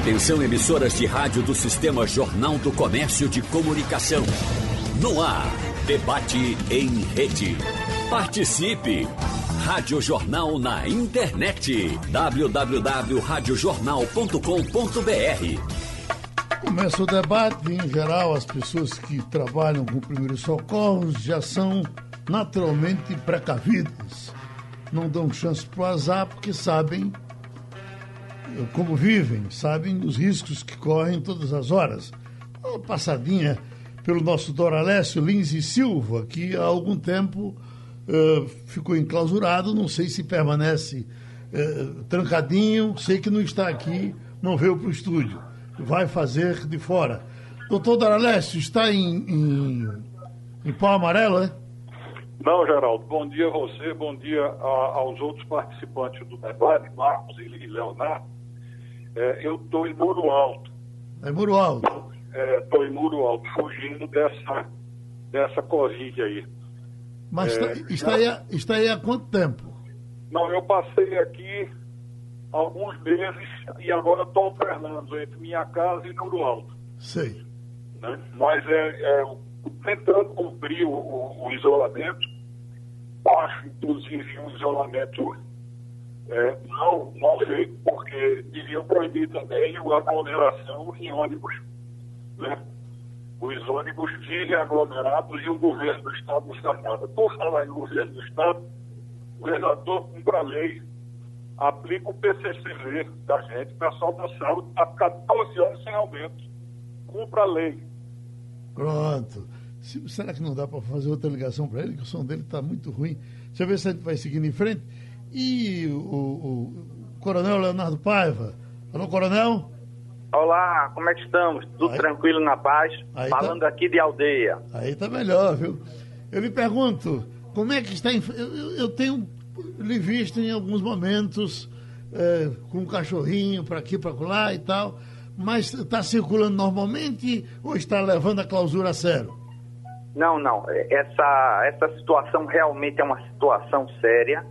Atenção emissoras de rádio do Sistema Jornal do Comércio de Comunicação. No ar, debate em rede. Participe! Rádio Jornal na internet. www.radiojornal.com.br Começa o debate. Em geral, as pessoas que trabalham com primeiros socorros já são naturalmente precavidas. Não dão chance para o azar porque sabem como vivem, sabem os riscos que correm todas as horas. Uma passadinha pelo nosso Doralécio Lins e Silva, que há algum tempo uh, ficou enclausurado, não sei se permanece uh, trancadinho, sei que não está aqui, não veio para o estúdio, vai fazer de fora. Doutor Doralécio, está em, em, em pau amarelo, é? Não, Geraldo. Bom dia a você, bom dia a, aos outros participantes do debate, Marcos e Leonardo. É, eu estou em Muro Alto. É Muro Alto? Estou é, em Muro Alto, fugindo dessa, dessa Covid aí. Mas é, está, está, aí, está aí há quanto tempo? Não, eu passei aqui alguns meses e agora estou alternando entre minha casa e Muro Alto. Sei. Né? Mas é, é tentando cumprir o, o, o isolamento, acho inclusive um isolamento é, não, não feito, porque deviam proibir também a aglomeração em ônibus. Né? Os ônibus vivem aglomerados e o governo do Estado não está nada. Por falar em governo do Estado, o governador cumpre a lei, aplica o PCCV da gente, o pessoal da saúde está 14 anos sem aumento. Cumpra a lei. Pronto. Será que não dá para fazer outra ligação para ele? Que o som dele está muito ruim. Deixa eu ver se a gente vai seguindo em frente. E o, o, Coronel Leonardo Paiva. Alô, Coronel? Olá, como é que estamos? Tudo aí, tranquilo, na paz? Tá- Falando tá, aqui de aldeia. Aí tá melhor, viu? Eu lhe pergunto, como é que está... Eu, eu, eu tenho lhe visto em alguns momentos é, com um cachorrinho para aqui, para lá e tal, mas está circulando normalmente ou está levando a clausura a sério? Não, não. Essa, essa situação realmente é uma situação séria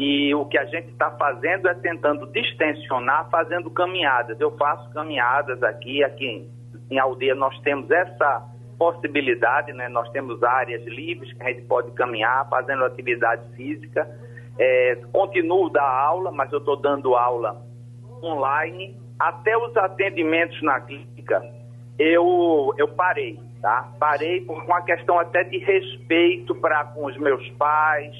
e o que a gente está fazendo é tentando distensionar, fazendo caminhadas. Eu faço caminhadas aqui, aqui em aldeia nós temos essa possibilidade, né? Nós temos áreas livres que a gente pode caminhar, fazendo atividade física. É, continuo da aula, mas eu estou dando aula online. Até os atendimentos na clínica, eu, eu parei, tá? Parei por uma questão até de respeito para com os meus pais,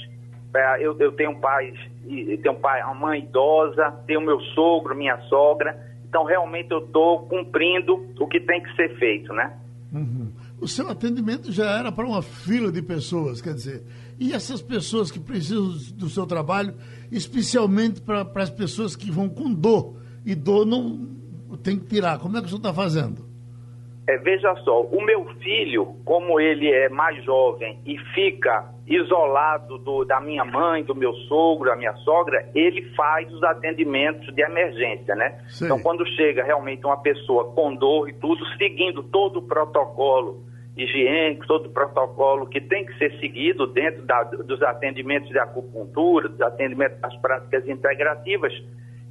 é, eu, eu tenho pais, tenho um pai, uma mãe idosa, tenho meu sogro, minha sogra. Então, realmente, eu estou cumprindo o que tem que ser feito, né? Uhum. O seu atendimento já era para uma fila de pessoas, quer dizer, e essas pessoas que precisam do seu trabalho, especialmente para as pessoas que vão com dor, e dor não tem que tirar, como é que o senhor está fazendo? É, veja só, o meu filho, como ele é mais jovem e fica isolado do, da minha mãe, do meu sogro, da minha sogra, ele faz os atendimentos de emergência, né? Sim. Então, quando chega realmente uma pessoa com dor e tudo, seguindo todo o protocolo higiênico, todo o protocolo que tem que ser seguido dentro da, dos atendimentos de acupuntura, dos atendimentos das práticas integrativas,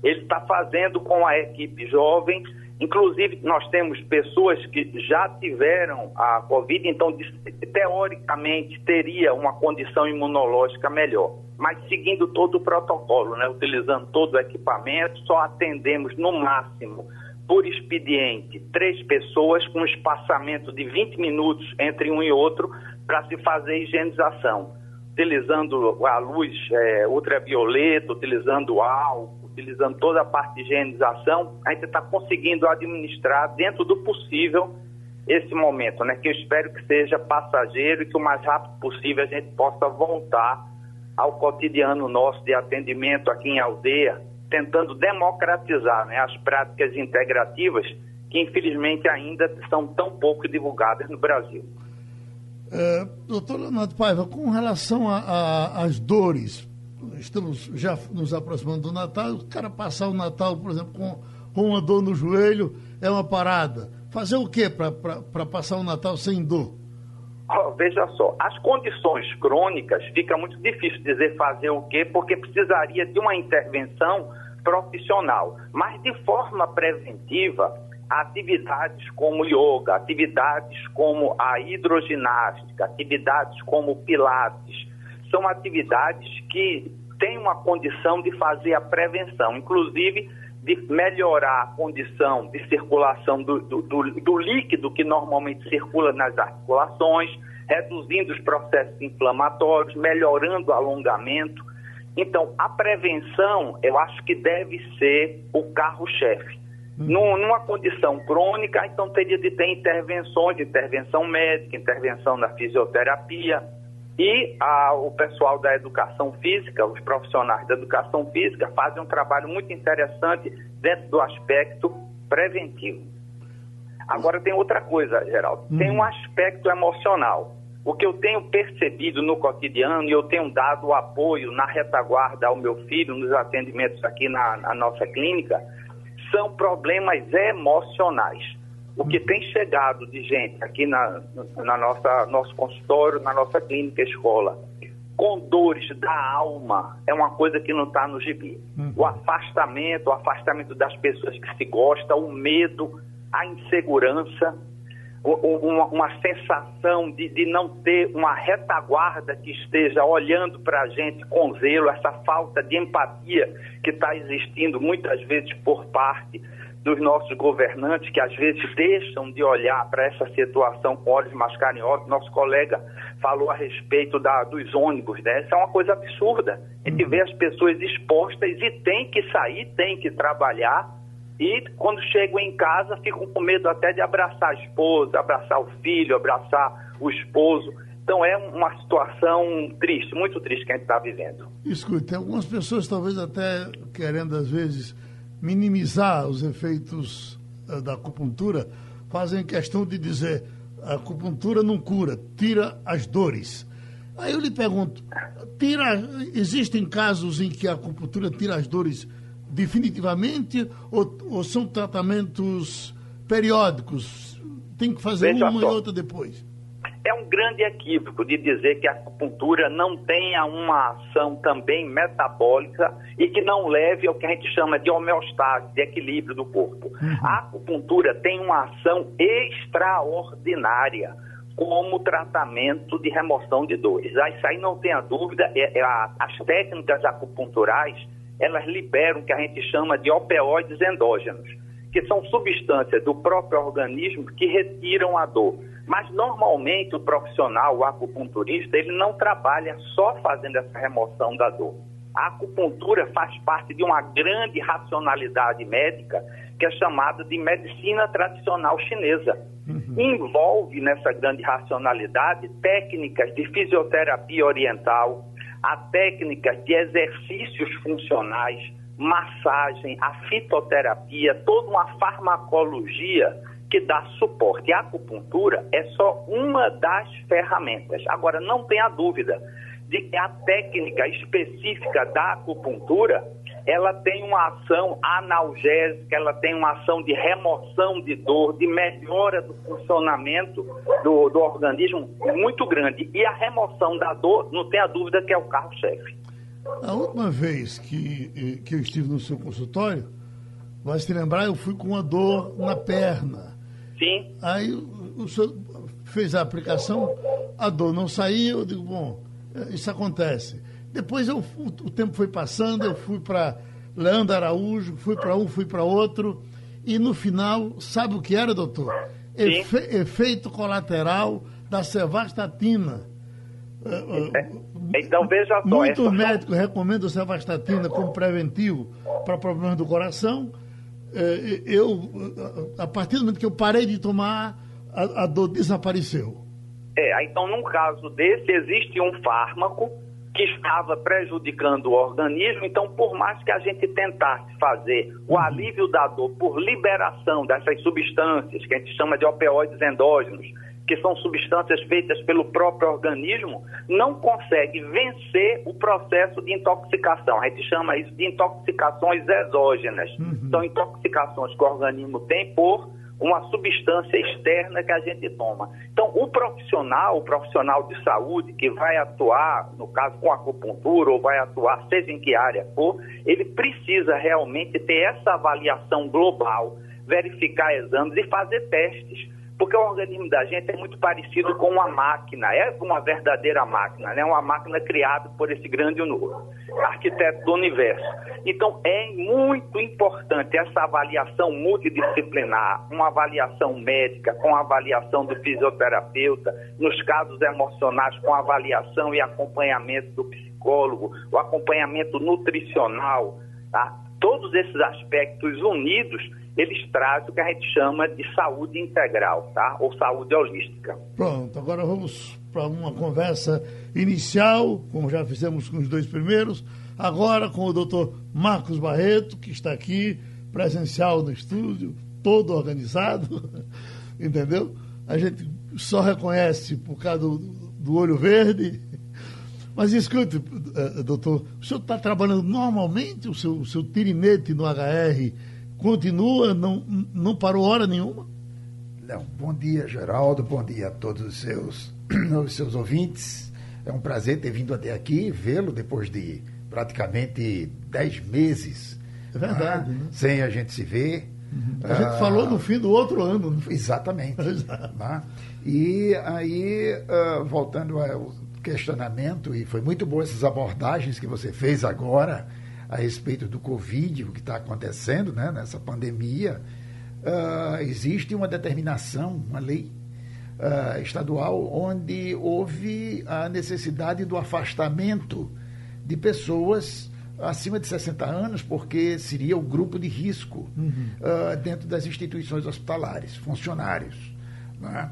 ele está fazendo com a equipe jovem Inclusive, nós temos pessoas que já tiveram a Covid, então, teoricamente, teria uma condição imunológica melhor. Mas seguindo todo o protocolo, né, utilizando todo o equipamento, só atendemos no máximo, por expediente, três pessoas com espaçamento de 20 minutos entre um e outro para se fazer higienização. Utilizando a luz é, ultravioleta, utilizando álcool, utilizando toda a parte de higienização, a gente está conseguindo administrar dentro do possível esse momento, né? Que eu espero que seja passageiro e que o mais rápido possível a gente possa voltar ao cotidiano nosso de atendimento aqui em aldeia, tentando democratizar né, as práticas integrativas que infelizmente ainda são tão pouco divulgadas no Brasil. É, doutor Leonardo Paiva, com relação às dores estamos já nos aproximando do Natal, o cara passar o Natal, por exemplo, com, com uma dor no joelho, é uma parada. Fazer o que para passar o Natal sem dor? Oh, veja só, as condições crônicas fica muito difícil dizer fazer o quê, porque precisaria de uma intervenção profissional. Mas de forma preventiva, atividades como yoga, atividades como a hidroginástica, atividades como pilates, são atividades que têm uma condição de fazer a prevenção, inclusive de melhorar a condição de circulação do, do, do, do líquido que normalmente circula nas articulações, reduzindo os processos inflamatórios, melhorando o alongamento. Então, a prevenção, eu acho que deve ser o carro-chefe. Hum. Numa condição crônica, então teria de ter intervenções, intervenção médica, intervenção na fisioterapia, e a, o pessoal da educação física, os profissionais da educação física, fazem um trabalho muito interessante dentro do aspecto preventivo. Agora tem outra coisa, Geraldo. Hum. Tem um aspecto emocional. O que eu tenho percebido no cotidiano, e eu tenho dado apoio na retaguarda ao meu filho, nos atendimentos aqui na, na nossa clínica, são problemas emocionais. O que tem chegado de gente aqui na, na nossa nosso consultório, na nossa clínica escola, com dores da alma, é uma coisa que não está no gibi. Uhum. O afastamento, o afastamento das pessoas que se gostam, o medo, a insegurança, uma, uma sensação de, de não ter uma retaguarda que esteja olhando para a gente com zelo, essa falta de empatia que está existindo muitas vezes por parte dos nossos governantes, que às vezes deixam de olhar para essa situação com olhos mais carinhosos. Nosso colega falou a respeito da, dos ônibus, né? Isso é uma coisa absurda. A gente vê as pessoas expostas e tem que sair, tem que trabalhar e quando chegam em casa, ficam com medo até de abraçar a esposa, abraçar o filho, abraçar o esposo. Então é uma situação triste, muito triste que a gente está vivendo. Escute, tem algumas pessoas talvez até querendo às vezes minimizar os efeitos uh, da acupuntura, fazem questão de dizer a acupuntura não cura, tira as dores. Aí eu lhe pergunto, tira, existem casos em que a acupuntura tira as dores definitivamente ou, ou são tratamentos periódicos? Tem que fazer Veja uma só. e outra depois? É um grande equívoco de dizer que a acupuntura não tenha uma ação também metabólica e que não leve ao que a gente chama de homeostase, de equilíbrio do corpo. Uhum. A acupuntura tem uma ação extraordinária como tratamento de remoção de dores. Isso aí não tenha dúvida, é, é a, as técnicas acupunturais elas liberam o que a gente chama de opioides endógenos, que são substâncias do próprio organismo que retiram a dor. Mas normalmente o profissional, o acupunturista, ele não trabalha só fazendo essa remoção da dor. A acupuntura faz parte de uma grande racionalidade médica que é chamada de medicina tradicional chinesa. Uhum. Envolve nessa grande racionalidade técnicas de fisioterapia oriental, a técnicas de exercícios funcionais, massagem, a fitoterapia, toda uma farmacologia que dá suporte. A acupuntura é só uma das ferramentas. Agora, não tenha dúvida de que a técnica específica da acupuntura ela tem uma ação analgésica, ela tem uma ação de remoção de dor, de melhora do funcionamento do, do organismo muito grande. E a remoção da dor, não tenha dúvida que é o carro-chefe. A última vez que, que eu estive no seu consultório, vai se lembrar, eu fui com uma dor na perna. Sim. Aí o, o senhor fez a aplicação, a dor não saía, eu digo, bom, isso acontece. Depois eu, o, o tempo foi passando, eu fui para Leandro Araújo, fui para um, fui para outro, e no final, sabe o que era, doutor? Efe, efeito colateral da cevastatina. É, então veja só. Muitos essa... médicos recomendam cevastatina como preventivo para problemas do coração. É, eu, a partir do momento que eu parei de tomar, a, a dor desapareceu. É, então num caso desse existe um fármaco que estava prejudicando o organismo. Então, por mais que a gente tentasse fazer o uhum. alívio da dor por liberação dessas substâncias, que a gente chama de opioides endógenos, que são substâncias feitas pelo próprio organismo, não consegue vencer o processo de intoxicação. A gente chama isso de intoxicações exógenas. Uhum. São intoxicações que o organismo tem por uma substância externa que a gente toma. Então, o profissional, o profissional de saúde que vai atuar, no caso com acupuntura, ou vai atuar, seja em que área for, ele precisa realmente ter essa avaliação global, verificar exames e fazer testes porque o organismo da gente é muito parecido com uma máquina, é uma verdadeira máquina, né? uma máquina criada por esse grande arquiteto do universo. Então, é muito importante essa avaliação multidisciplinar, uma avaliação médica, com avaliação do fisioterapeuta, nos casos emocionais, com avaliação e acompanhamento do psicólogo, o acompanhamento nutricional, tá? Todos esses aspectos unidos eles trazem o que a gente chama de saúde integral, tá? Ou saúde holística. Pronto, agora vamos para uma conversa inicial, como já fizemos com os dois primeiros, agora com o doutor Marcos Barreto, que está aqui, presencial no estúdio, todo organizado, entendeu? A gente só reconhece por causa do, do olho verde. Mas escute, eh, doutor, o senhor está trabalhando normalmente o seu, o seu tirinete no HR continua, não, não parou hora nenhuma? Não. Bom dia, Geraldo. Bom dia a todos os seus, os seus ouvintes. É um prazer ter vindo até aqui, vê-lo depois de praticamente dez meses. É verdade. Né? Sem a gente se ver. Uhum. A gente ah, falou no fim do outro ano. Né? Exatamente. Né? E aí, uh, voltando ao questionamento, e foi muito boa essas abordagens que você fez agora a respeito do Covid, o que está acontecendo né, nessa pandemia, uh, existe uma determinação, uma lei uh, estadual, onde houve a necessidade do afastamento de pessoas acima de 60 anos, porque seria o grupo de risco uhum. uh, dentro das instituições hospitalares, funcionários. Né?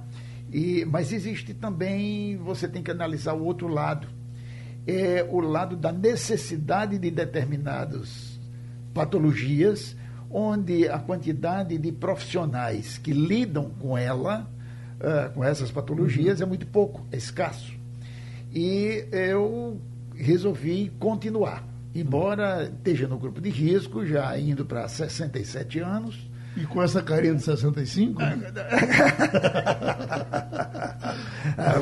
E, mas existe também, você tem que analisar o outro lado é o lado da necessidade de determinadas patologias, onde a quantidade de profissionais que lidam com ela, uh, com essas patologias, uhum. é muito pouco, é escasso. E eu resolvi continuar, embora esteja no grupo de risco, já indo para 67 anos. E com essa carinha de 65?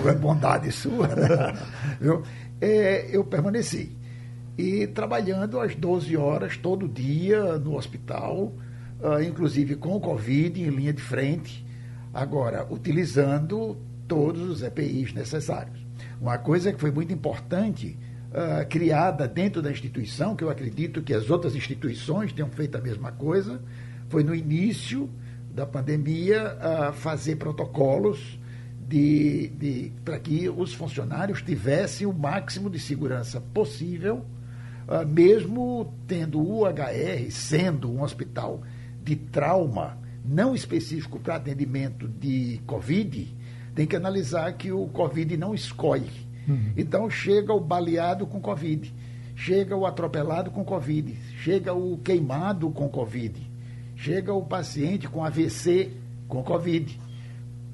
é bondade sua, né? Viu? É, eu permaneci. E trabalhando às 12 horas todo dia no hospital, uh, inclusive com o Covid em linha de frente, agora utilizando todos os EPIs necessários. Uma coisa que foi muito importante, uh, criada dentro da instituição, que eu acredito que as outras instituições tenham feito a mesma coisa, foi no início da pandemia uh, fazer protocolos de, de para que os funcionários tivessem o máximo de segurança possível, uh, mesmo tendo o UHR sendo um hospital de trauma não específico para atendimento de Covid, tem que analisar que o Covid não escolhe. Uhum. Então chega o baleado com Covid, chega o atropelado com Covid, chega o queimado com Covid, chega o paciente com AVC com Covid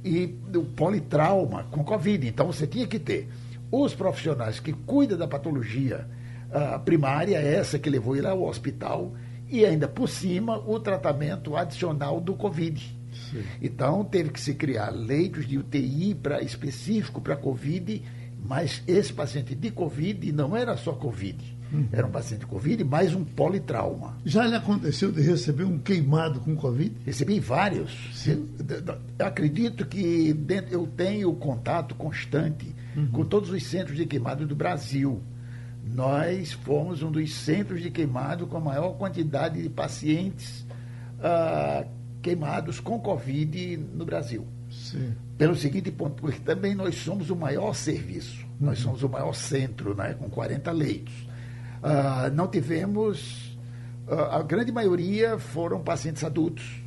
e do politrauma com Covid. Então você tinha que ter os profissionais que cuidam da patologia uh, primária, essa que levou ele ao hospital, e ainda por cima o tratamento adicional do Covid. Sim. Então teve que se criar leitos de UTI para específico para Covid, mas esse paciente de Covid não era só Covid Uhum. Era um paciente de Covid mais um politrauma. Já lhe aconteceu de receber um queimado com Covid? Recebi vários. Sim. Eu acredito que dentro, eu tenho contato constante uhum. com todos os centros de queimado do Brasil. Nós fomos um dos centros de queimado com a maior quantidade de pacientes uh, queimados com Covid no Brasil. Sim. Pelo seguinte ponto, porque também nós somos o maior serviço, uhum. nós somos o maior centro, né, com 40 leitos. Uh, não tivemos, uh, a grande maioria foram pacientes adultos.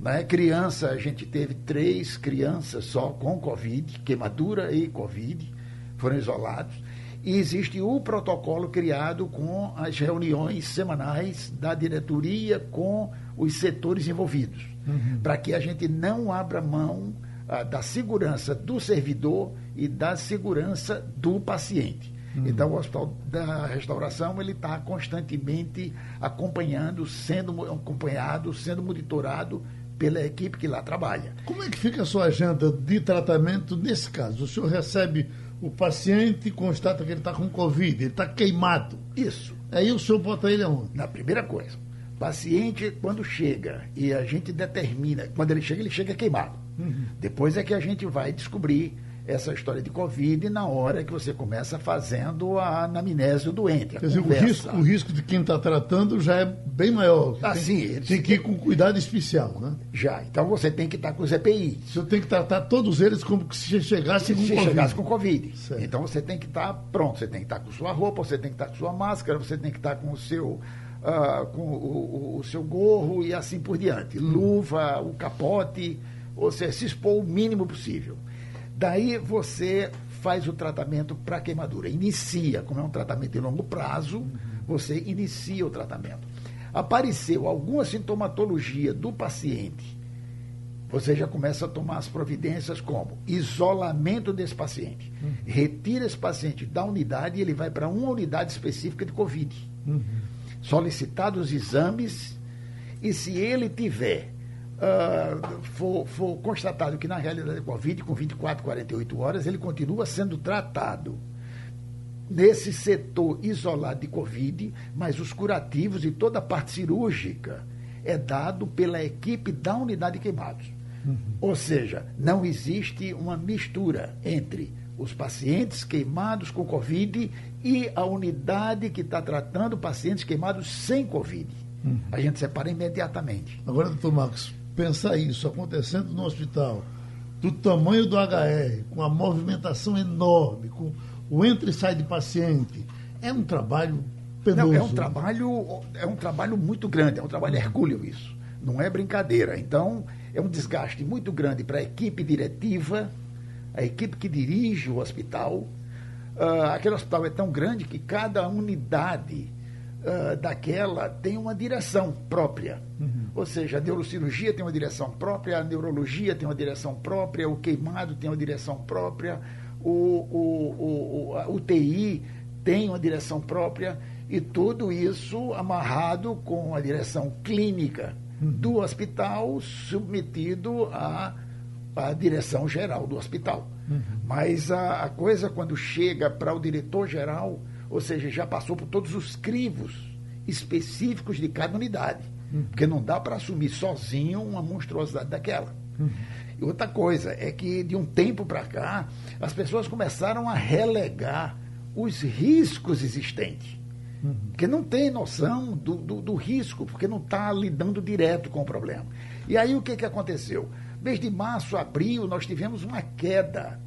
Né? Criança, a gente teve três crianças só com Covid, queimadura e Covid, foram isolados. E existe o protocolo criado com as reuniões semanais da diretoria com os setores envolvidos, uhum. para que a gente não abra mão uh, da segurança do servidor e da segurança do paciente. Uhum. Então, o Hospital da Restauração ele está constantemente acompanhando, sendo acompanhado, sendo monitorado pela equipe que lá trabalha. Como é que fica a sua agenda de tratamento nesse caso? O senhor recebe o paciente e constata que ele está com Covid, ele está queimado. Isso. Aí o senhor bota ele aonde? Na primeira coisa, paciente, quando chega e a gente determina, quando ele chega, ele chega queimado. Uhum. Depois é que a gente vai descobrir essa história de Covid na hora que você começa fazendo a anamnese do doente. Quer dizer, o risco, o risco de quem está tratando já é bem maior. Ah, tem, sim, tem que ir com cuidado especial, né? Já. Então você tem que estar com os EPI. Você tem que tratar todos eles como se chegasse com se Covid. chegasse com Covid. Certo. Então você tem que estar pronto. Você tem que estar com sua roupa, você tem que estar com sua máscara, você tem que estar com o seu. Uh, com o, o, o, seu gorro e assim por diante. Hum. Luva, o capote, você se expor o mínimo possível. Daí você faz o tratamento para queimadura. Inicia, como é um tratamento de longo prazo, você inicia o tratamento. Apareceu alguma sintomatologia do paciente, você já começa a tomar as providências como isolamento desse paciente. Uhum. Retira esse paciente da unidade e ele vai para uma unidade específica de Covid. Uhum. Solicitados exames e se ele tiver uh, for, for constatado que na realidade é Covid, com 24, 48 horas, ele continua sendo tratado nesse setor isolado de Covid, mas os curativos e toda a parte cirúrgica é dado pela equipe da unidade de queimados. Uhum. Ou seja, não existe uma mistura entre os pacientes queimados com Covid e a unidade que está tratando pacientes queimados sem Covid. Uhum. A gente separa imediatamente. Agora, doutor Marcos, pensar isso acontecendo no hospital, do tamanho do HR, com a movimentação enorme, com o entra e sai de paciente, é um trabalho penoso. Não, é um trabalho, é um trabalho muito grande, é um trabalho hercúleo isso. Não é brincadeira. Então, é um desgaste muito grande para a equipe diretiva, a equipe que dirige o hospital. Uh, aquele hospital é tão grande que cada unidade uh, daquela tem uma direção própria. Uhum. Ou seja, a neurocirurgia tem uma direção própria, a neurologia tem uma direção própria, o queimado tem uma direção própria, o, o, o, a UTI tem uma direção própria, e tudo isso amarrado com a direção clínica uhum. do hospital, submetido à, à direção geral do hospital. Uhum. Mas a, a coisa, quando chega para o diretor-geral, ou seja, já passou por todos os crivos específicos de cada unidade. Uhum. Porque não dá para assumir sozinho uma monstruosidade daquela. Uhum. E outra coisa é que, de um tempo para cá, as pessoas começaram a relegar os riscos existentes. Uhum. Porque não tem noção do, do, do risco, porque não está lidando direto com o problema. E aí o que, que aconteceu? Mês de março, abril, nós tivemos uma queda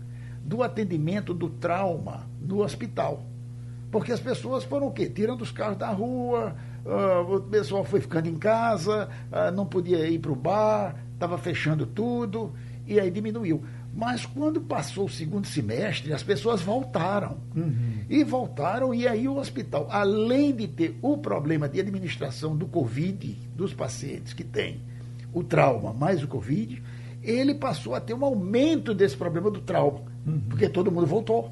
do atendimento do trauma no hospital. Porque as pessoas foram o quê? Tirando os carros da rua, uh, o pessoal foi ficando em casa, uh, não podia ir para o bar, estava fechando tudo, e aí diminuiu. Mas quando passou o segundo semestre, as pessoas voltaram. Uhum. E voltaram, e aí o hospital, além de ter o problema de administração do Covid, dos pacientes que têm o trauma mais o Covid, ele passou a ter um aumento desse problema do trauma, uhum. porque todo mundo voltou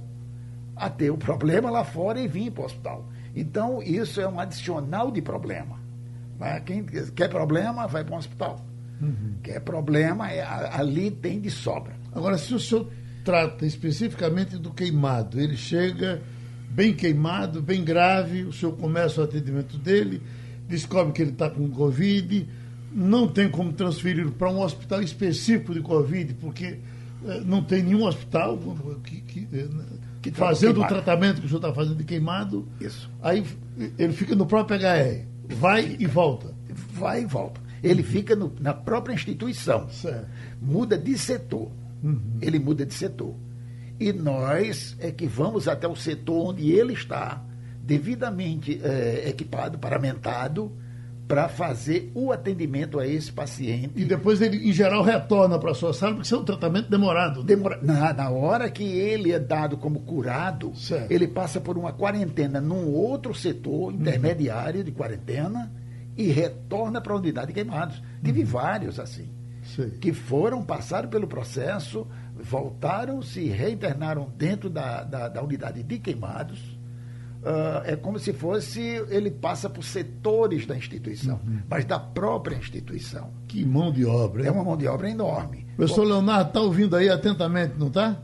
a ter o problema lá fora e vir para o hospital. Então, isso é um adicional de problema. Né? Quem quer problema, vai para o hospital. Uhum. Quer problema, é, ali tem de sobra. Agora, se o senhor trata especificamente do queimado, ele chega bem queimado, bem grave, o senhor começa o atendimento dele, descobre que ele está com Covid, não tem como transferir para um hospital específico de Covid, porque eh, não tem nenhum hospital que, que eh, que fazendo o tratamento que o senhor está fazendo de queimado, Isso. aí ele fica no próprio HR, vai e volta. Vai e volta. Ele fica no, na própria instituição. Certo. Muda de setor. Uhum. Ele muda de setor. E nós é que vamos até o setor onde ele está, devidamente é, equipado, paramentado, para fazer o atendimento a esse paciente. E depois ele, em geral, retorna para a sua sala, porque isso é um tratamento demorado. Né? Demora, na, na hora que ele é dado como curado, certo. ele passa por uma quarentena num outro setor intermediário uhum. de quarentena e retorna para a unidade de queimados. Tive uhum. vários assim, Sim. que foram, passaram pelo processo, voltaram, se reinternaram dentro da, da, da unidade de queimados Uh, é como se fosse, ele passa por setores da instituição, uhum. mas da própria instituição. Que mão de obra, hein? É uma mão de obra enorme. Professor Leonardo, está ouvindo aí atentamente, não está?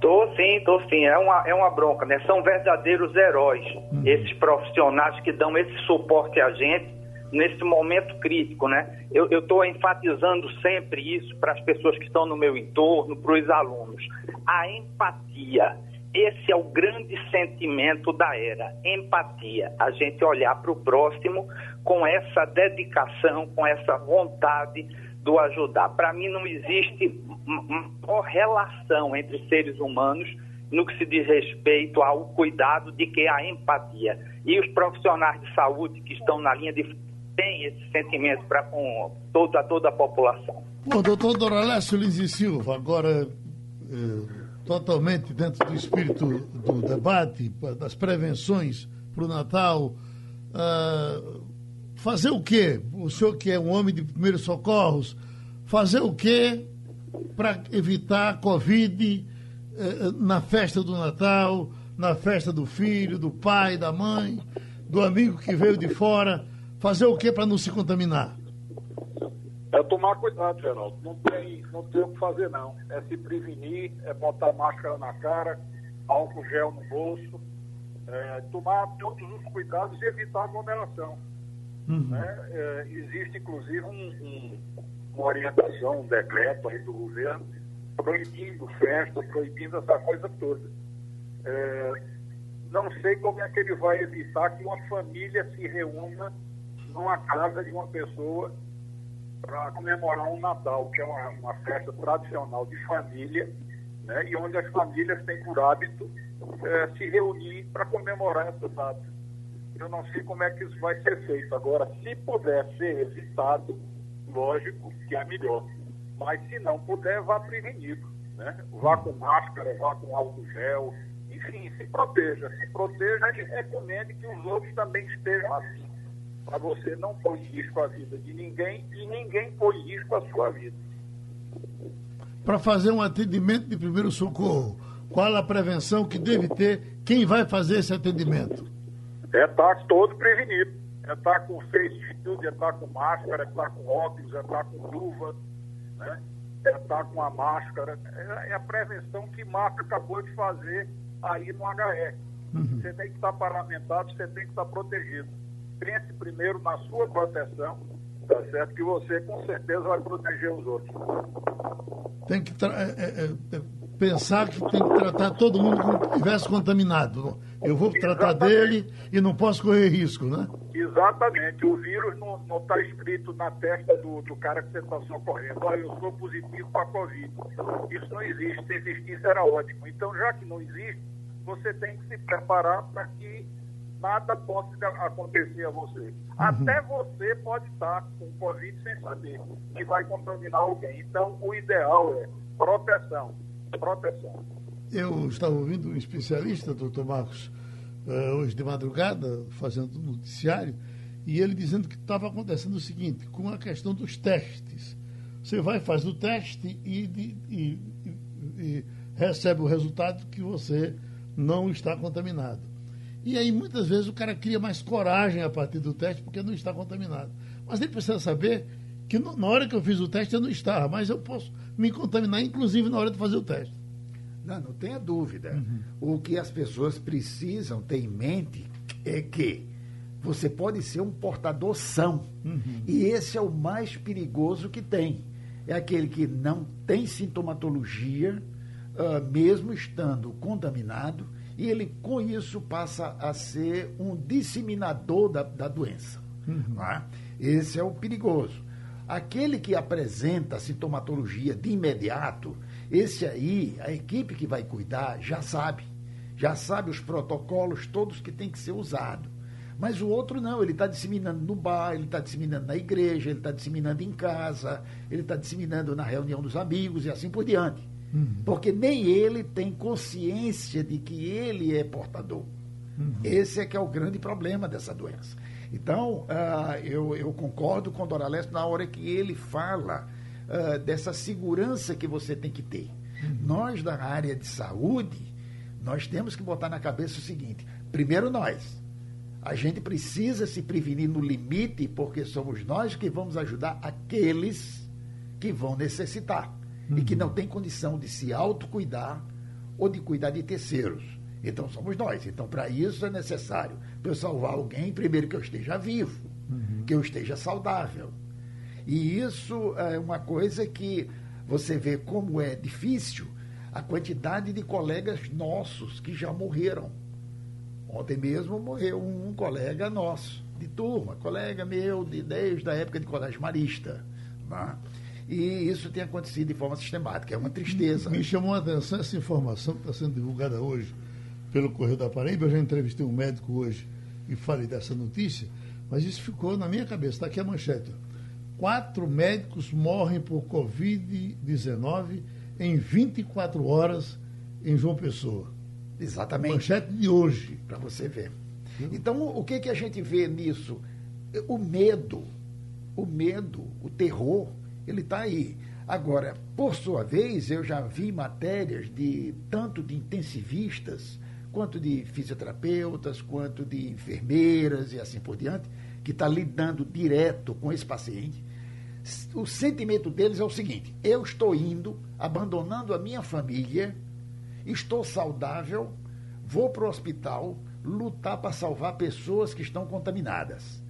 Tô sim, tô sim. É uma, é uma bronca, né? São verdadeiros heróis, uhum. esses profissionais que dão esse suporte a gente nesse momento crítico, né? Eu estou enfatizando sempre isso para as pessoas que estão no meu entorno, para os alunos. A empatia esse é o grande sentimento da era, empatia. A gente olhar para o próximo com essa dedicação, com essa vontade do ajudar. Para mim não existe correlação entre seres humanos no que se diz respeito ao cuidado de que a empatia. E os profissionais de saúde que estão na linha de têm esse sentimento para com toda, toda a população. Bom, doutor Doralécio Lins e Silva, agora... Eh totalmente dentro do espírito do debate, das prevenções para o Natal. Uh, fazer o quê? O senhor que é um homem de primeiros socorros, fazer o quê para evitar a Covid uh, na festa do Natal, na festa do filho, do pai, da mãe, do amigo que veio de fora? Fazer o quê para não se contaminar? É tomar cuidado, Geraldo. Não tem, não tem o que fazer, não. É se prevenir, é botar máscara na cara, álcool gel no bolso, é, tomar todos os cuidados e evitar aglomeração. Uhum. Né? É, existe, inclusive, um, um, uma orientação, um decreto aí do governo proibindo festa, proibindo essa coisa toda. É, não sei como é que ele vai evitar que uma família se reúna numa casa de uma pessoa para comemorar um Natal, que é uma, uma, festa tradicional de família, né, e onde as famílias têm por hábito é, se reunir para comemorar essa data. Eu não sei como é que isso vai ser feito. Agora, se puder ser evitado, lógico que é melhor. Mas se não puder, vá prevenido. Né? Vá com máscara, vá com álcool gel, enfim, se proteja. Se proteja e recomende que os outros também estejam assim para você não pôr em risco a vida de ninguém e ninguém pôr em risco a sua vida. Para fazer um atendimento de primeiro socorro, qual a prevenção que deve ter quem vai fazer esse atendimento? É estar todo prevenido. É estar com face shield, é estar com máscara, é estar com óculos, é estar com luva, né? é estar com a máscara. É, é a prevenção que Marco acabou de fazer aí no HR. Uhum. Você tem que estar paramentado, você tem que estar protegido pense primeiro na sua proteção, tá certo? Que você com certeza vai proteger os outros. Tem que é, é, é, pensar que tem que tratar todo mundo como se estivesse contaminado. Eu vou tratar Exatamente. dele e não posso correr risco, né? Exatamente. O vírus não está escrito na testa do, do cara que você está socorrendo. Olha, eu sou positivo para a Covid. Isso não existe. Se existisse, era ótimo. Então, já que não existe, você tem que se preparar para que nada possa acontecer a você. Uhum. Até você pode estar com Covid sem saber que vai contaminar alguém. Então, o ideal é proteção. Proteção. Eu estava ouvindo um especialista, doutor Marcos, eh, hoje de madrugada, fazendo um noticiário, e ele dizendo que estava acontecendo o seguinte, com a questão dos testes. Você vai, faz o teste e, e, e, e recebe o resultado que você não está contaminado. E aí, muitas vezes, o cara cria mais coragem a partir do teste porque não está contaminado. Mas ele precisa saber que na hora que eu fiz o teste eu não estava, mas eu posso me contaminar, inclusive na hora de fazer o teste. Não, não tenha dúvida. Uhum. O que as pessoas precisam ter em mente é que você pode ser um portador são. Uhum. E esse é o mais perigoso que tem. É aquele que não tem sintomatologia, uh, mesmo estando contaminado e ele, com isso, passa a ser um disseminador da, da doença. Uhum. É? Esse é o perigoso. Aquele que apresenta sintomatologia de imediato, esse aí, a equipe que vai cuidar já sabe. Já sabe os protocolos todos que tem que ser usado. Mas o outro não, ele está disseminando no bar, ele está disseminando na igreja, ele está disseminando em casa, ele está disseminando na reunião dos amigos e assim por diante. Uhum. Porque nem ele tem consciência de que ele é portador. Uhum. Esse é que é o grande problema dessa doença. Então, uh, eu, eu, concordo com o Doralesco na hora que ele fala uh, dessa segurança que você tem que ter. Uhum. Nós, da área de saúde, nós temos que botar na cabeça o seguinte: primeiro nós. A gente precisa se prevenir no limite, porque somos nós que vamos ajudar aqueles que vão necessitar uhum. e que não têm condição de se autocuidar ou de cuidar de terceiros. Então somos nós. Então, para isso é necessário, para eu salvar alguém, primeiro que eu esteja vivo, uhum. que eu esteja saudável. E isso é uma coisa que você vê como é difícil a quantidade de colegas nossos que já morreram. Ontem mesmo morreu um colega nosso, de turma, colega meu de, desde a época de colégio marista. Né? E isso tem acontecido de forma sistemática, é uma tristeza. Me chamou a atenção essa informação que está sendo divulgada hoje pelo Correio da Paraíba. Eu já entrevistei um médico hoje e falei dessa notícia, mas isso ficou na minha cabeça. Está aqui a manchete. Quatro médicos morrem por Covid-19 em 24 horas em João Pessoa. Exatamente. Manchete de hoje. Para você ver. Então, o que, que a gente vê nisso? O medo, o medo, o terror, ele está aí. Agora, por sua vez, eu já vi matérias de tanto de intensivistas, quanto de fisioterapeutas, quanto de enfermeiras e assim por diante, que está lidando direto com esse paciente. O sentimento deles é o seguinte: eu estou indo, abandonando a minha família, estou saudável, vou para o hospital lutar para salvar pessoas que estão contaminadas.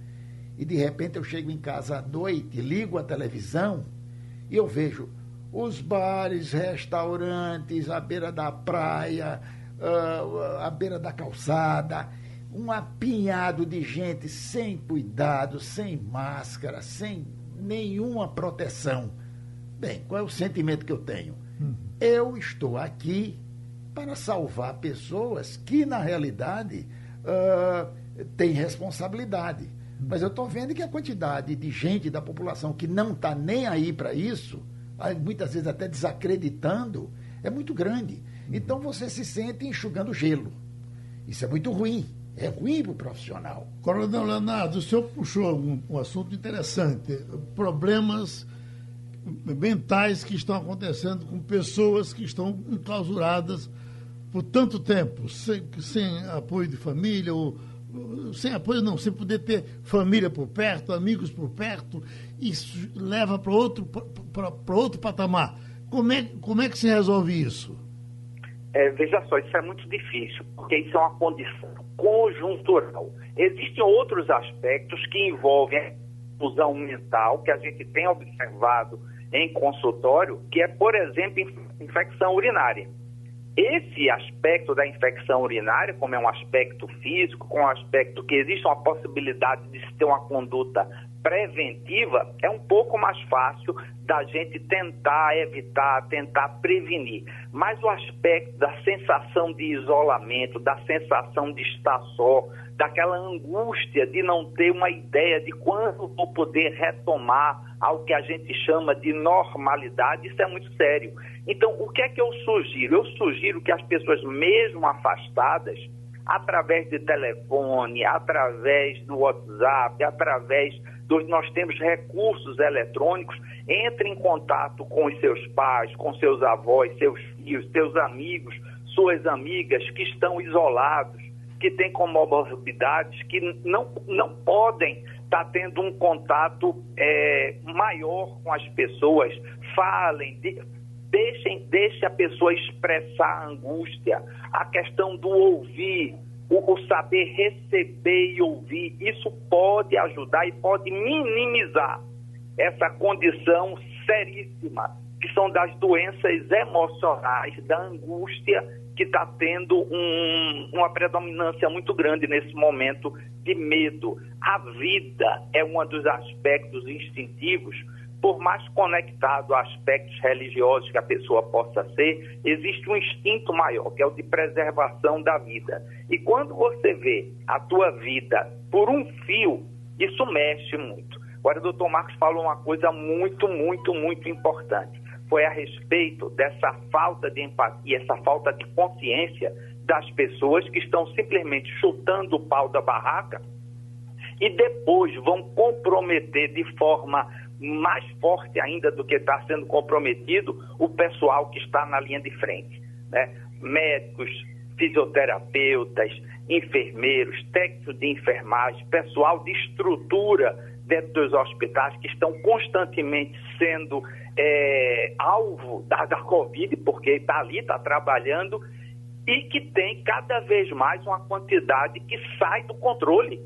E de repente eu chego em casa à noite, ligo a televisão e eu vejo os bares, restaurantes, à beira da praia, à beira da calçada, um apinhado de gente sem cuidado, sem máscara, sem nenhuma proteção. Bem, qual é o sentimento que eu tenho? Hum. Eu estou aqui para salvar pessoas que, na realidade, uh, têm responsabilidade. Mas eu estou vendo que a quantidade de gente da população que não está nem aí para isso, muitas vezes até desacreditando, é muito grande. Então você se sente enxugando gelo. Isso é muito ruim. É ruim para o profissional. Coronel Leonardo, o senhor puxou um, um assunto interessante. Problemas mentais que estão acontecendo com pessoas que estão enclausuradas por tanto tempo, sem, sem apoio de família, ou sem apoio não, sem poder ter família por perto, amigos por perto, isso leva para outro, para outro patamar. Como é, como é que se resolve isso? É, veja só, isso é muito difícil, porque isso é uma condição conjuntural. Existem outros aspectos que envolvem a fusão mental, que a gente tem observado em consultório, que é, por exemplo, infecção urinária. Esse aspecto da infecção urinária, como é um aspecto físico, com um aspecto que existe uma possibilidade de se ter uma conduta preventiva, é um pouco mais fácil da gente tentar evitar, tentar prevenir. Mas o aspecto da sensação de isolamento, da sensação de estar só, daquela angústia de não ter uma ideia de quando vou poder retomar ao que a gente chama de normalidade, isso é muito sério. Então, o que é que eu sugiro? Eu sugiro que as pessoas, mesmo afastadas, através de telefone, através do WhatsApp, através dos nós temos recursos eletrônicos, entre em contato com os seus pais, com seus avós, seus filhos, seus amigos, suas amigas que estão isolados, que têm comorbidades, que não, não podem estar tá tendo um contato é, maior com as pessoas. Falem, de, deixem, deixem a pessoa expressar a angústia, a questão do ouvir, o, o, saber receber e ouvir, isso pode ajudar e pode minimizar essa condição seríssima, que são das doenças emocionais, da angústia que está tendo um, uma predominância muito grande nesse momento de medo. A vida é um dos aspectos instintivos por mais conectado a aspectos religiosos que a pessoa possa ser, existe um instinto maior, que é o de preservação da vida. E quando você vê a tua vida por um fio, isso mexe muito. Agora, o doutor Marcos falou uma coisa muito, muito, muito importante. Foi a respeito dessa falta de empatia, essa falta de consciência das pessoas que estão simplesmente chutando o pau da barraca e depois vão comprometer de forma mais forte ainda do que está sendo comprometido o pessoal que está na linha de frente. Né? Médicos, fisioterapeutas, enfermeiros, técnicos de enfermagem, pessoal de estrutura dentro dos hospitais que estão constantemente sendo é, alvo da, da Covid, porque está ali, está trabalhando, e que tem cada vez mais uma quantidade que sai do controle.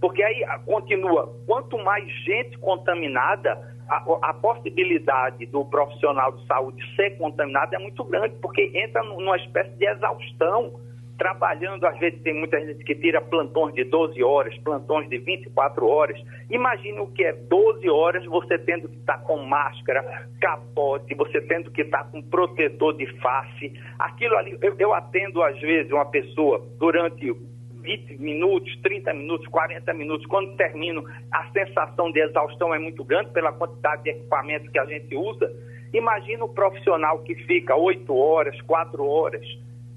Porque aí continua, quanto mais gente contaminada, a, a, possibilidade do profissional de saúde ser contaminado é muito grande, porque entra numa espécie de exaustão trabalhando, às vezes tem muita gente que tira plantões de 12 horas, plantões de 24 horas. Imagine o que é 12 horas você tendo que estar com máscara, capote, você tendo que estar com protetor de face. Aquilo ali, eu, eu atendo às vezes uma pessoa durante 20 minutos, 30 minutos, 40 minutos, quando termino, a sensação de exaustão é muito grande pela quantidade de equipamento que a gente usa. Imagina o profissional que fica 8 horas, 4 horas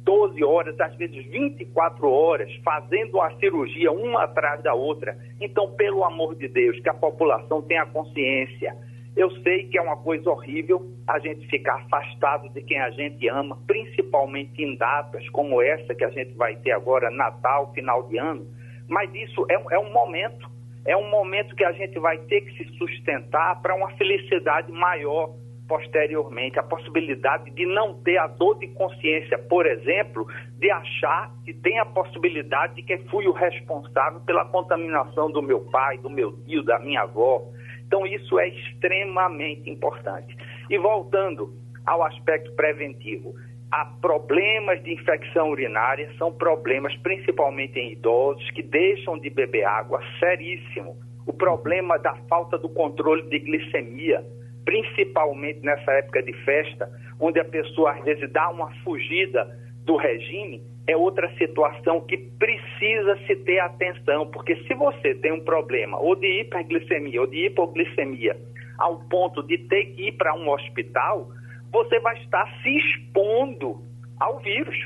12 horas, às vezes 24 horas, fazendo a cirurgia uma atrás da outra. Então, pelo amor de Deus, que a população tenha consciência. Eu sei que é uma coisa horrível a gente ficar afastado de quem a gente ama, principalmente em datas como essa que a gente vai ter agora, Natal, final de ano. Mas isso é, é um momento, é um momento que a gente vai ter que se sustentar para uma felicidade maior posteriormente a possibilidade de não ter a dor de consciência, por exemplo, de achar que tem a possibilidade de que fui o responsável pela contaminação do meu pai, do meu tio, da minha avó. Então, isso é extremamente importante. E voltando ao aspecto preventivo, há problemas de infecção urinária, são problemas principalmente em idosos que deixam de beber água, seríssimo. O problema da falta do controle de glicemia, principalmente nessa época de festa, onde a pessoa às vezes dá uma fugida do regime, é outra situação que precisa se ter atenção, porque se você tem um problema ou de hiperglicemia ou de hipoglicemia, ao ponto de ter que ir para um hospital, você vai estar se expondo ao vírus.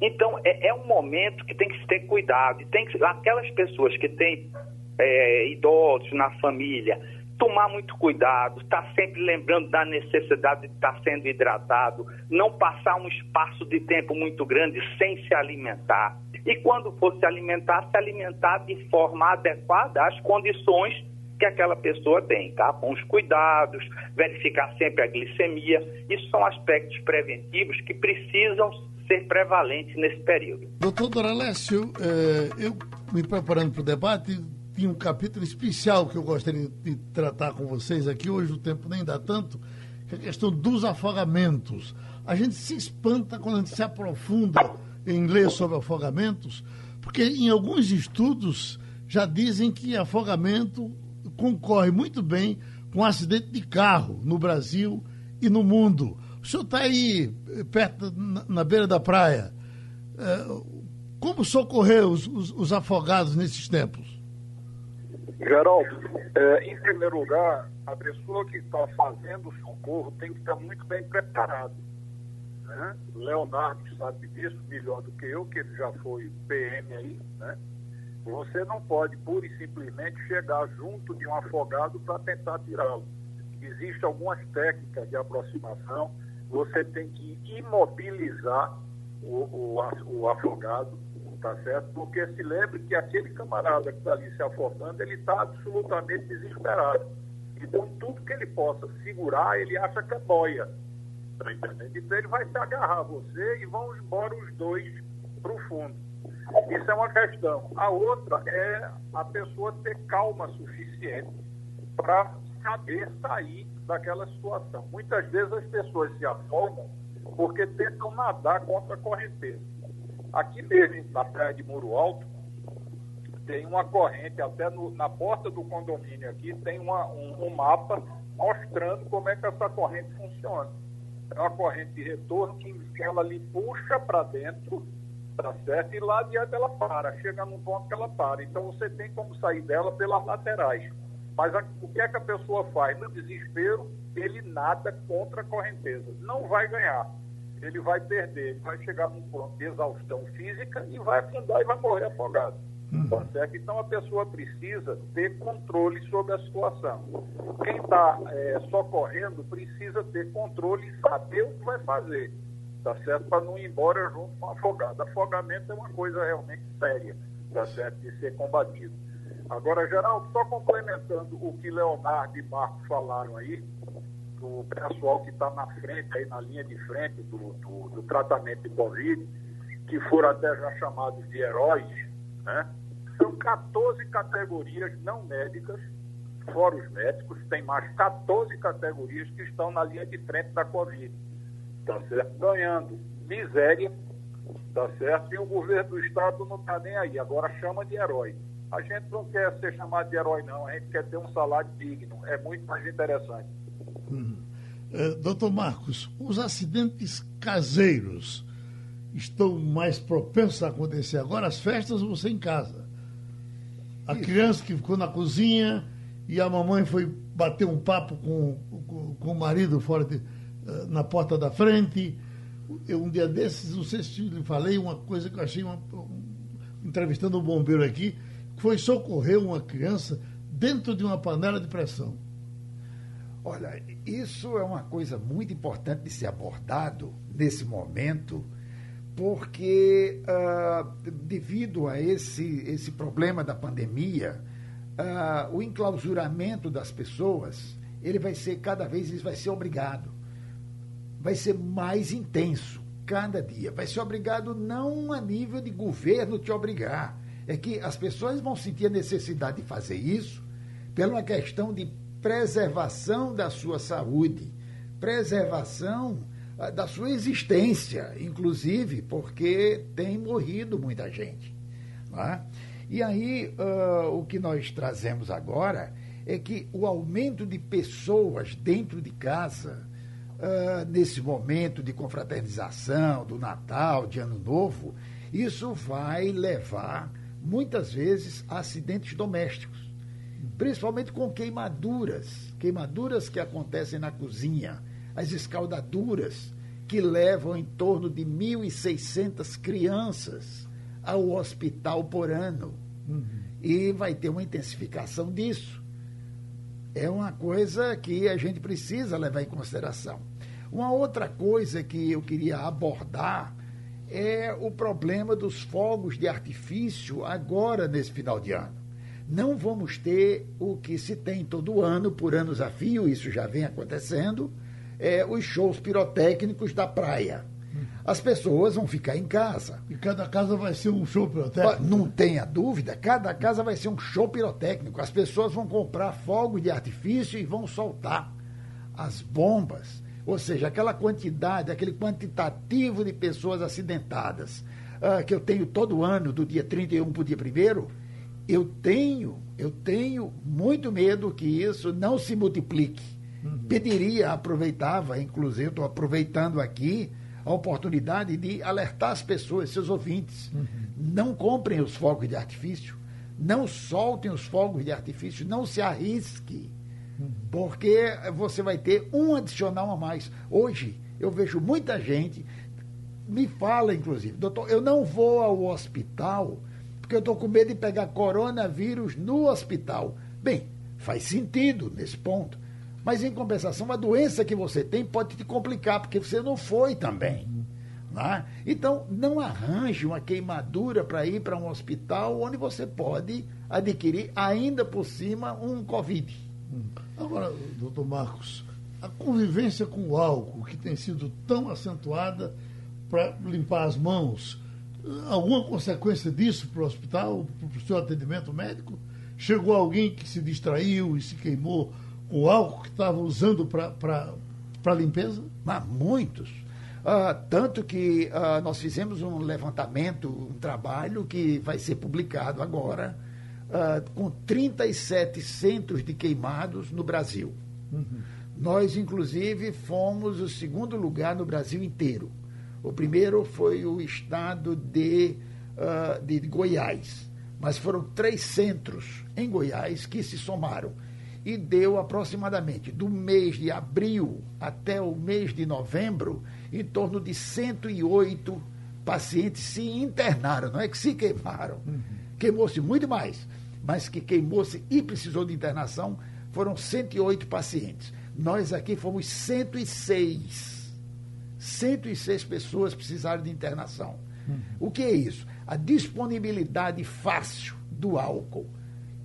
Então, é, é um momento que tem que se ter cuidado. Tem que, aquelas pessoas que têm é, idosos na família, tomar muito cuidado, estar tá sempre lembrando da necessidade de estar sendo hidratado, não passar um espaço de tempo muito grande sem se alimentar. E quando for se alimentar, se alimentar de forma adequada às condições que aquela pessoa tem, tá? Com os cuidados, verificar sempre a glicemia. Isso são aspectos preventivos que precisam ser prevalentes nesse período. Doutor Doralécio, eh, eu me preparando para o debate, tinha um capítulo especial que eu gostaria de tratar com vocês aqui. Hoje o tempo nem dá tanto, que é a questão dos afogamentos. A gente se espanta quando a gente se aprofunda em ler sobre afogamentos, porque em alguns estudos já dizem que afogamento concorre muito bem com acidente de carro no Brasil e no mundo. O senhor está aí eh, perto, na, beira da praia. É, como socorrer os, os, os afogados nesses tempos? Geraldo, é, em primeiro lugar, a pessoa que está fazendo o socorro tem que estar muito bem preparado. Né? Leonardo sabe disso melhor do que eu, que ele já foi PM aí. Né? Você não pode pura e simplesmente chegar junto de um afogado para tentar tirá-lo. Existem algumas técnicas de aproximação. Você tem que imobilizar o, o, o afogado tá certo? Porque se lembre que aquele camarada que está ali se afogando, ele está absolutamente desesperado. Então, tudo que ele possa segurar, ele acha que é boia. Tá? Então, ele vai se agarrar a você e vão embora os dois para o fundo. Isso é uma questão. A outra é a pessoa ter calma suficiente para saber sair daquela situação. Muitas vezes as pessoas se afogam porque tentam nadar contra a correnteza. Aqui mesmo, na praia de Muro Alto, tem uma corrente, até no, na porta do condomínio aqui, tem uma, um, um, mapa mostrando como é que essa corrente funciona. É uma corrente de retorno que ela lhe puxa para dentro, tá certo? E lá adiante ela para, chega num ponto que ela para. Então você tem como sair dela pelas laterais. Mas a, o que é que a pessoa faz? No desespero, ele nada contra a correnteza. Não vai ganhar ele vai perder, ele vai chegar num ponto de exaustão física e vai afundar e vai morrer afogado. Uhum. Tá? Então a pessoa precisa ter controle sobre a situação. Quem está é, socorrendo precisa ter controle e saber o que vai fazer. tá certo? Para não ir embora junto com o afogado. Afogamento é uma coisa realmente séria, tá certo? De ser combatido. Agora, Geraldo, só complementando o que Leonardo e Marcos falaram aí, do pessoal que está na frente, aí na linha de frente do, do, do, tratamento de Covid, que foram até já chamados de heróis, né? São 14 categorias não médicas, fora os médicos, tem mais 14 categorias que estão na linha de frente da Covid, tá certo? Ganhando miséria, tá certo? E o governo do Estado não está nem aí, agora chama de herói. A gente não quer ser chamado de herói, não. A gente quer ter um salário digno. É muito mais interessante. É, doutor Marcos, os acidentes caseiros estão mais propensos a acontecer agora? As festas você em casa. A Isso. criança que ficou na cozinha e a mamãe foi bater um papo com, com, com o marido fora de, uh, na porta da frente. Eu, um dia desses, não sei se lhe falei uma coisa que eu achei, uma, um, entrevistando um bombeiro aqui, foi socorrer uma criança dentro de uma panela de pressão. Olha, isso é uma coisa muito importante de ser abordado nesse momento, porque uh, devido a esse, esse problema da pandemia, uh, o enclausuramento das pessoas ele vai ser cada vez vai ser obrigado, vai ser mais intenso cada dia, vai ser obrigado não a nível de governo te obrigar, é que as pessoas vão sentir a necessidade de fazer isso pela uma questão de preservação da sua saúde, preservação ah, da sua existência, inclusive porque tem morrido muita gente. É? E aí, uh, o que nós trazemos agora é que o aumento de pessoas dentro de casa, uh, nesse momento de confraternização, do Natal, de Ano Novo, isso vai levar muitas vezes acidentes domésticos, principalmente com queimaduras, queimaduras que acontecem na cozinha, as escaldaduras que levam em torno de 1.600 crianças ao hospital por ano. Uhum. E vai ter uma intensificação disso. É uma coisa que a gente precisa levar em consideração. Uma outra coisa que eu queria abordar é o problema dos fogos de artifício agora nesse final de ano. Não vamos ter o que se tem todo ano, por anos a fio, isso já vem acontecendo, é, os shows pirotécnicos da praia. As pessoas vão ficar em casa. E cada casa vai ser um show pirotécnico? Não tenha dúvida, cada casa vai ser um show pirotécnico. As pessoas vão comprar fogos de artifício e vão soltar as bombas ou seja, aquela quantidade, aquele quantitativo de pessoas acidentadas uh, que eu tenho todo ano, do dia 31 para o dia 1 eu tenho, eu tenho muito medo que isso não se multiplique. Uhum. Pediria, aproveitava, inclusive, estou aproveitando aqui a oportunidade de alertar as pessoas, seus ouvintes. Uhum. Não comprem os fogos de artifício, não soltem os fogos de artifício, não se arrisque porque você vai ter um adicional a mais. Hoje, eu vejo muita gente, me fala inclusive, doutor, eu não vou ao hospital porque eu estou com medo de pegar coronavírus no hospital. Bem, faz sentido nesse ponto. Mas, em compensação, a doença que você tem pode te complicar, porque você não foi também. Né? Então, não arranje uma queimadura para ir para um hospital onde você pode adquirir, ainda por cima, um Covid. Agora, doutor Marcos, a convivência com o álcool, que tem sido tão acentuada para limpar as mãos, alguma consequência disso para o hospital, para o seu atendimento médico? Chegou alguém que se distraiu e se queimou com o álcool que estava usando para limpeza? Mas muitos. Uh, tanto que uh, nós fizemos um levantamento, um trabalho que vai ser publicado agora, uh, com 37 centros de queimados no Brasil. Uhum. Nós, inclusive, fomos o segundo lugar no Brasil inteiro. O primeiro foi o estado de, uh, de Goiás, mas foram três centros em Goiás que se somaram e deu aproximadamente do mês de abril até o mês de novembro em torno de 108 pacientes se internaram, não é que se queimaram. Uhum. Queimou-se muito mais mas que queimou-se e precisou de internação, foram 108 pacientes. Nós aqui fomos 106. 106 pessoas precisaram de internação. Uhum. O que é isso? A disponibilidade fácil do álcool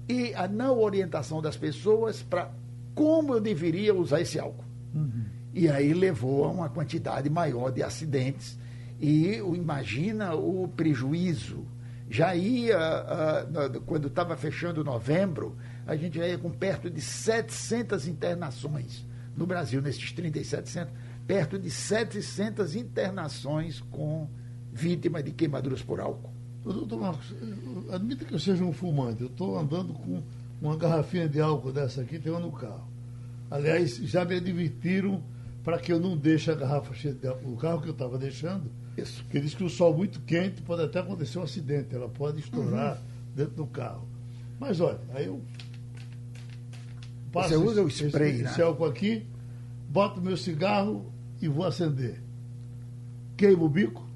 e a não orientação das pessoas para como eu deveria usar esse álcool. Uhum. E aí levou a uma quantidade maior de acidentes. E imagina o prejuízo. Já ia, uh, quando estava fechando novembro, a gente já ia com perto de 700 internações no Brasil, nesses 37 centros, perto de 700 internações com vítimas de queimaduras por álcool. Doutor Marcos, admita que eu seja um fumante. Eu estou andando com uma garrafinha de álcool dessa aqui, uma no carro. Aliás, já me advertiram para que eu não deixe a garrafa cheia de álcool no carro que eu estava deixando. Isso. Porque diz que o sol muito quente pode até acontecer um acidente, ela pode estourar uhum. dentro do carro. Mas olha, aí eu passo Você usa o spray, esse, né? esse álcool aqui, boto meu cigarro e vou acender. Queimo o bico?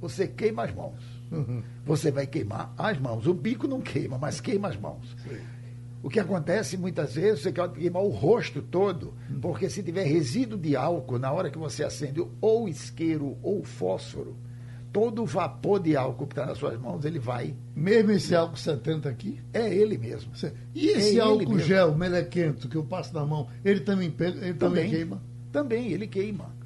Você queima as mãos. Uhum. Você vai queimar as mãos. O bico não queima, mas queima as mãos. Sim. O que acontece muitas vezes, você quer queimar o rosto todo, uhum. porque se tiver resíduo de álcool na hora que você acende ou isqueiro ou fósforo, todo o vapor de álcool que está nas suas mãos, ele vai. Mesmo esse álcool 70 aqui? É ele mesmo. E esse é álcool gel melequento que eu passo na mão, ele também, pega, ele também, também queima? Também, ele queima.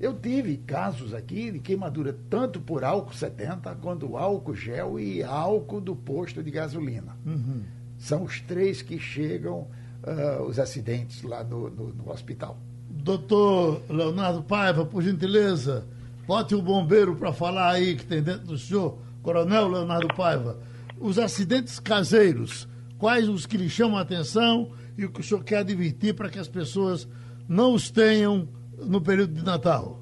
Eu tive casos aqui de queimadura tanto por álcool 70 quanto álcool gel e álcool do posto de gasolina. Uhum. São os três que chegam uh, os acidentes lá no, no, no, hospital. Doutor Leonardo Paiva, por gentileza, bote o bombeiro para falar aí que tem dentro do senhor, Coronel Leonardo Paiva. Os acidentes caseiros, quais os que lhe chamam a atenção e o que o senhor quer advertir para que as pessoas não os tenham no período de Natal?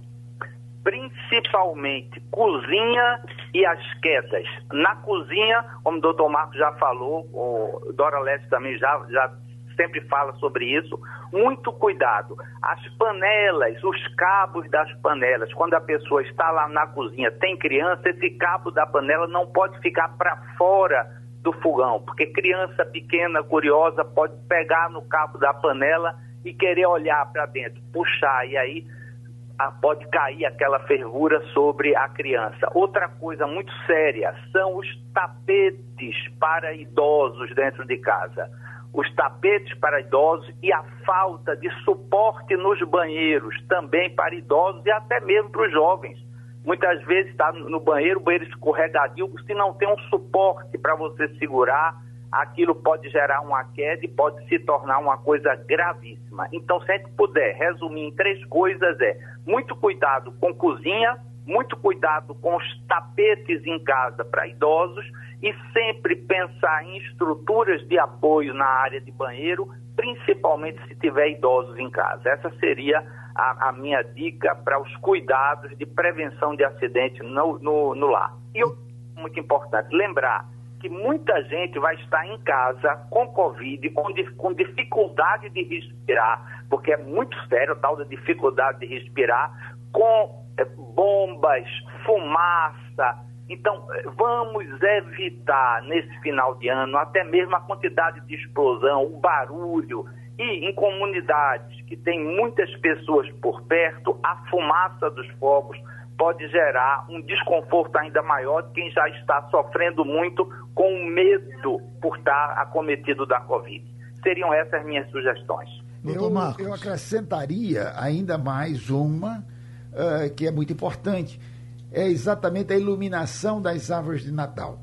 Principalmente cozinha e as quedas. Na cozinha, como o doutor Marcos já falou, o Dora Leste também já, já sempre fala sobre isso, muito cuidado. As panelas, os cabos das panelas, quando a pessoa está lá na cozinha, tem criança, esse cabo da panela não pode ficar para fora do fogão, porque criança pequena, curiosa, pode pegar no cabo da panela e querer olhar para dentro, puxar, e aí pode cair aquela fervura sobre a criança. Outra coisa muito séria são os tapetes para idosos dentro de casa. Os tapetes para idosos e a falta de suporte nos banheiros, também para idosos e até mesmo para os jovens. Muitas vezes está no banheiro, o banheiro escorregadio, se não tem um suporte para você segurar, aquilo pode gerar uma queda e pode se tornar uma coisa gravíssima. Então, se a gente puder resumir em três coisas, é muito cuidado com cozinha, muito cuidado com os tapetes em casa para idosos e sempre pensar em estruturas de apoio na área de banheiro, principalmente se tiver idosos em casa. Essa seria a, a minha dica para os cuidados de prevenção de acidente no, no, no lar. E muito importante, lembrar que muita gente vai estar em casa com Covid, com, com dificuldade de respirar, porque é muito sério a tal da dificuldade de respirar, com é, bombas, fumaça. Então, eh, vamos evitar nesse final de ano até mesmo a quantidade de explosão, o barulho. E em comunidades que tem muitas pessoas por perto, a fumaça dos fogos pode gerar um desconforto ainda maior de quem já está sofrendo muito com medo por estar acometido da Covid. Seriam essas minhas sugestões. Eu, eu acrescentaria ainda mais uma uh, que é muito importante. É exatamente a iluminação das árvores de Natal.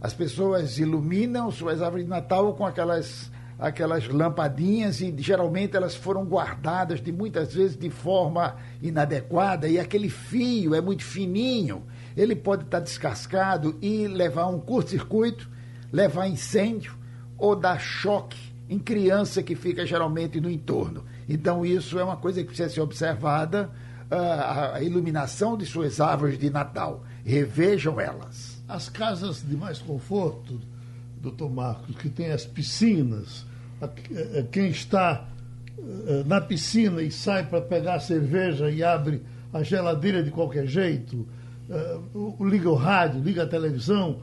As pessoas iluminam suas árvores de Natal com aquelas aquelas lampadinhas e geralmente elas foram guardadas de muitas vezes de forma inadequada e aquele fio é muito fininho, ele pode estar descascado e levar um curto-circuito, levar incêndio ou dar choque em criança que fica geralmente no entorno. Então isso é uma coisa que precisa ser observada, ah, a iluminação de suas árvores de Natal. Revejam elas. As casas de mais conforto, doutor Marcos, que tem as piscinas, quem está na piscina e sai para pegar a cerveja e abre a geladeira de qualquer jeito, liga o rádio, liga a televisão,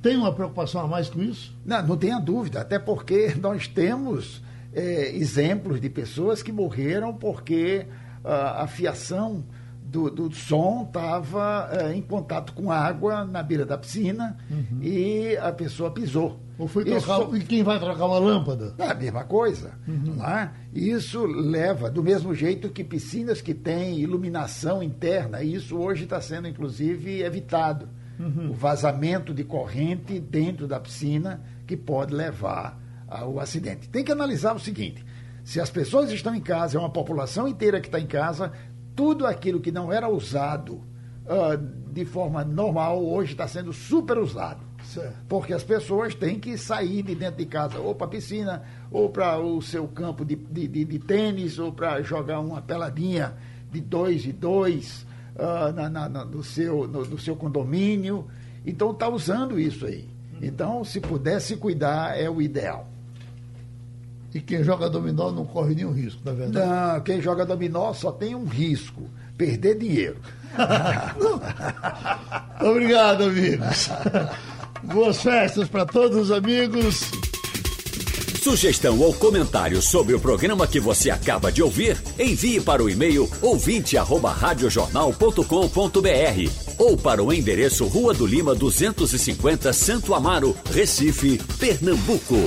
tem uma preocupação a mais com isso? Não, não tenha dúvida, até porque nós temos é, exemplos de pessoas que morreram porque a, a fiação do, do som estava é, em contato com água na beira da piscina uhum. e a pessoa pisou. Ou foi trocar, Isso, e quem vai trocar uma lâmpada? É a mesma coisa. Uhum. Lá, isso leva, do mesmo jeito que piscinas que têm iluminação interna, isso hoje está sendo, inclusive, evitado. Uhum. O vazamento de corrente dentro da piscina que pode levar ao acidente. Tem que analisar o seguinte: se as pessoas estão em casa, é uma população inteira que está em casa, tudo aquilo que não era usado uh, de forma normal, hoje está sendo super usado. Certo. Porque as pessoas têm que sair de dentro de casa, ou para a piscina, ou para o seu campo de, de, de, de tênis, ou para jogar uma peladinha de dois e dois uh, na, na, na, no, seu, no, no seu condomínio. Então está usando isso aí. Então, se pudesse cuidar, é o ideal. E quem joga dominó não corre nenhum risco, na verdade? Não, quem joga dominó só tem um risco: perder dinheiro. Obrigado, amigos. Boas festas para todos os amigos. Sugestão ou comentário sobre o programa que você acaba de ouvir, envie para o e-mail ouvinte@radiojornal.com.br ou para o endereço Rua do Lima 250, Santo Amaro, Recife, Pernambuco.